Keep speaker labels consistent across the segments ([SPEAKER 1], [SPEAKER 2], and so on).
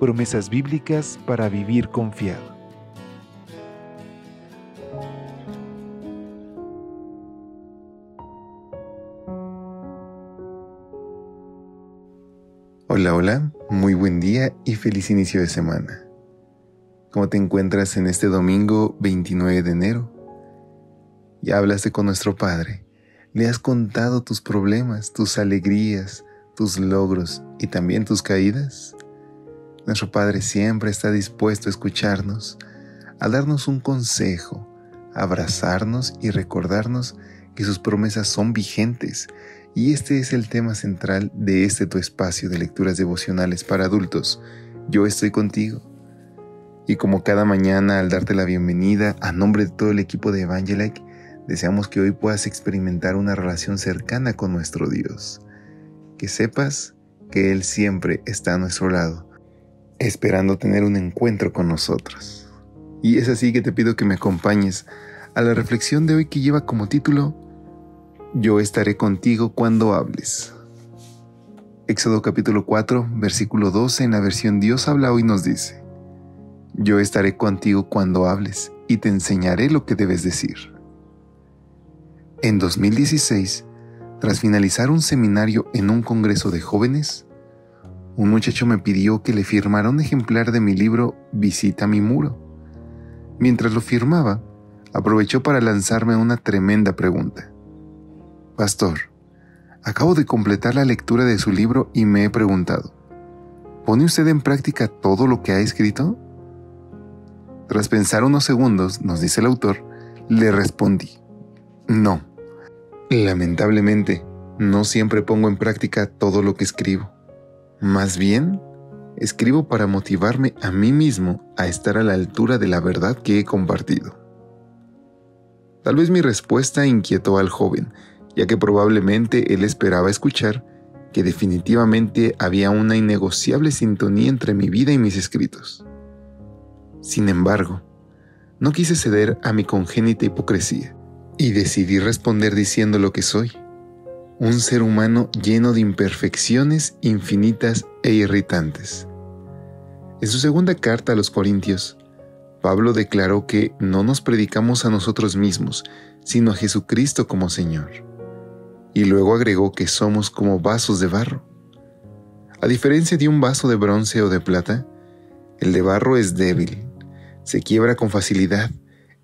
[SPEAKER 1] Promesas bíblicas para vivir confiado.
[SPEAKER 2] Hola, hola, muy buen día y feliz inicio de semana. ¿Cómo te encuentras en este domingo 29 de enero? Ya hablaste con nuestro Padre, le has contado tus problemas, tus alegrías, tus logros y también tus caídas. Nuestro Padre siempre está dispuesto a escucharnos, a darnos un consejo, a abrazarnos y recordarnos que sus promesas son vigentes y este es el tema central de este tu espacio de lecturas devocionales para adultos. Yo estoy contigo. Y como cada mañana al darte la bienvenida a nombre de todo el equipo de Evangelike, deseamos que hoy puedas experimentar una relación cercana con nuestro Dios. Que sepas que Él siempre está a nuestro lado, esperando tener un encuentro con nosotros. Y es así que te pido que me acompañes a la reflexión de hoy que lleva como título yo estaré contigo cuando hables. Éxodo capítulo 4, versículo 12 en la versión Dios habla hoy nos dice, Yo estaré contigo cuando hables y te enseñaré lo que debes decir. En 2016, tras finalizar un seminario en un congreso de jóvenes, un muchacho me pidió que le firmara un ejemplar de mi libro Visita mi muro. Mientras lo firmaba, aprovechó para lanzarme una tremenda pregunta. Pastor, acabo de completar la lectura de su libro y me he preguntado, ¿pone usted en práctica todo lo que ha escrito? Tras pensar unos segundos, nos dice el autor, le respondí, no. Lamentablemente, no siempre pongo en práctica todo lo que escribo. Más bien, escribo para motivarme a mí mismo a estar a la altura de la verdad que he compartido. Tal vez mi respuesta inquietó al joven, ya que probablemente él esperaba escuchar que definitivamente había una innegociable sintonía entre mi vida y mis escritos. Sin embargo, no quise ceder a mi congénita hipocresía y decidí responder diciendo lo que soy, un ser humano lleno de imperfecciones infinitas e irritantes. En su segunda carta a los Corintios, Pablo declaró que no nos predicamos a nosotros mismos, sino a Jesucristo como Señor y luego agregó que somos como vasos de barro. A diferencia de un vaso de bronce o de plata, el de barro es débil, se quiebra con facilidad,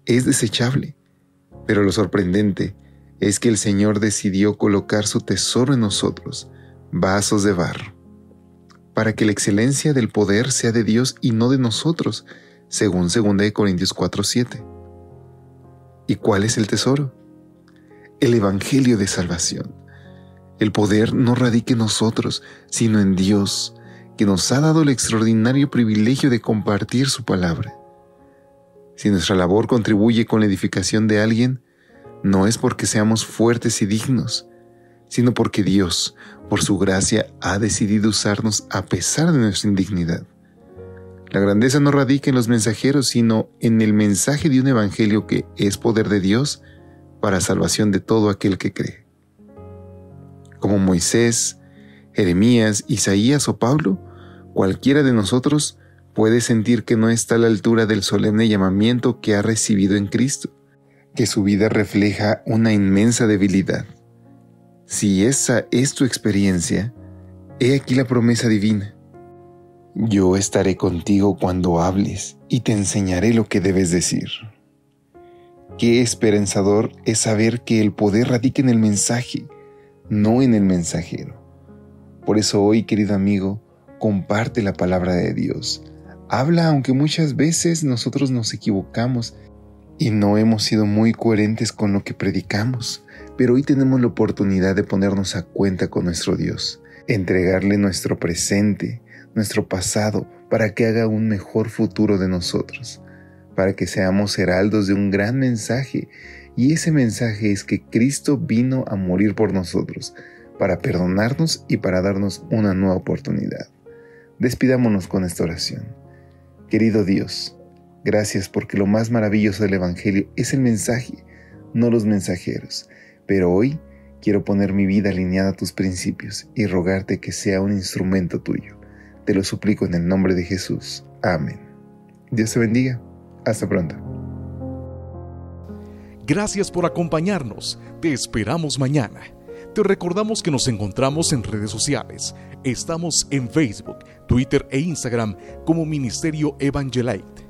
[SPEAKER 2] es desechable, pero lo sorprendente es que el Señor decidió colocar su tesoro en nosotros, vasos de barro, para que la excelencia del poder sea de Dios y no de nosotros, según 2 Corintios 4:7. ¿Y cuál es el tesoro? el Evangelio de salvación. El poder no radica en nosotros, sino en Dios, que nos ha dado el extraordinario privilegio de compartir su palabra. Si nuestra labor contribuye con la edificación de alguien, no es porque seamos fuertes y dignos, sino porque Dios, por su gracia, ha decidido usarnos a pesar de nuestra indignidad. La grandeza no radica en los mensajeros, sino en el mensaje de un evangelio que es poder de Dios para salvación de todo aquel que cree. Como Moisés, Jeremías, Isaías o Pablo, cualquiera de nosotros puede sentir que no está a la altura del solemne llamamiento que ha recibido en Cristo, que su vida refleja una inmensa debilidad. Si esa es tu experiencia, he aquí la promesa divina. Yo estaré contigo cuando hables y te enseñaré lo que debes decir. Qué esperanzador es saber que el poder radica en el mensaje, no en el mensajero. Por eso hoy, querido amigo, comparte la palabra de Dios. Habla aunque muchas veces nosotros nos equivocamos y no hemos sido muy coherentes con lo que predicamos, pero hoy tenemos la oportunidad de ponernos a cuenta con nuestro Dios, entregarle nuestro presente, nuestro pasado, para que haga un mejor futuro de nosotros, para que seamos heraldos de un gran mensaje, y ese mensaje es que Cristo vino a morir por nosotros, para perdonarnos y para darnos una nueva oportunidad. Despidámonos con esta oración. Querido Dios, gracias porque lo más maravilloso del Evangelio es el mensaje, no los mensajeros, pero hoy quiero poner mi vida alineada a tus principios y rogarte que sea un instrumento tuyo. Te lo suplico en el nombre de Jesús. Amén. Dios te bendiga. Hasta pronto.
[SPEAKER 3] Gracias por acompañarnos. Te esperamos mañana. Te recordamos que nos encontramos en redes sociales. Estamos en Facebook, Twitter e Instagram como Ministerio Evangelite.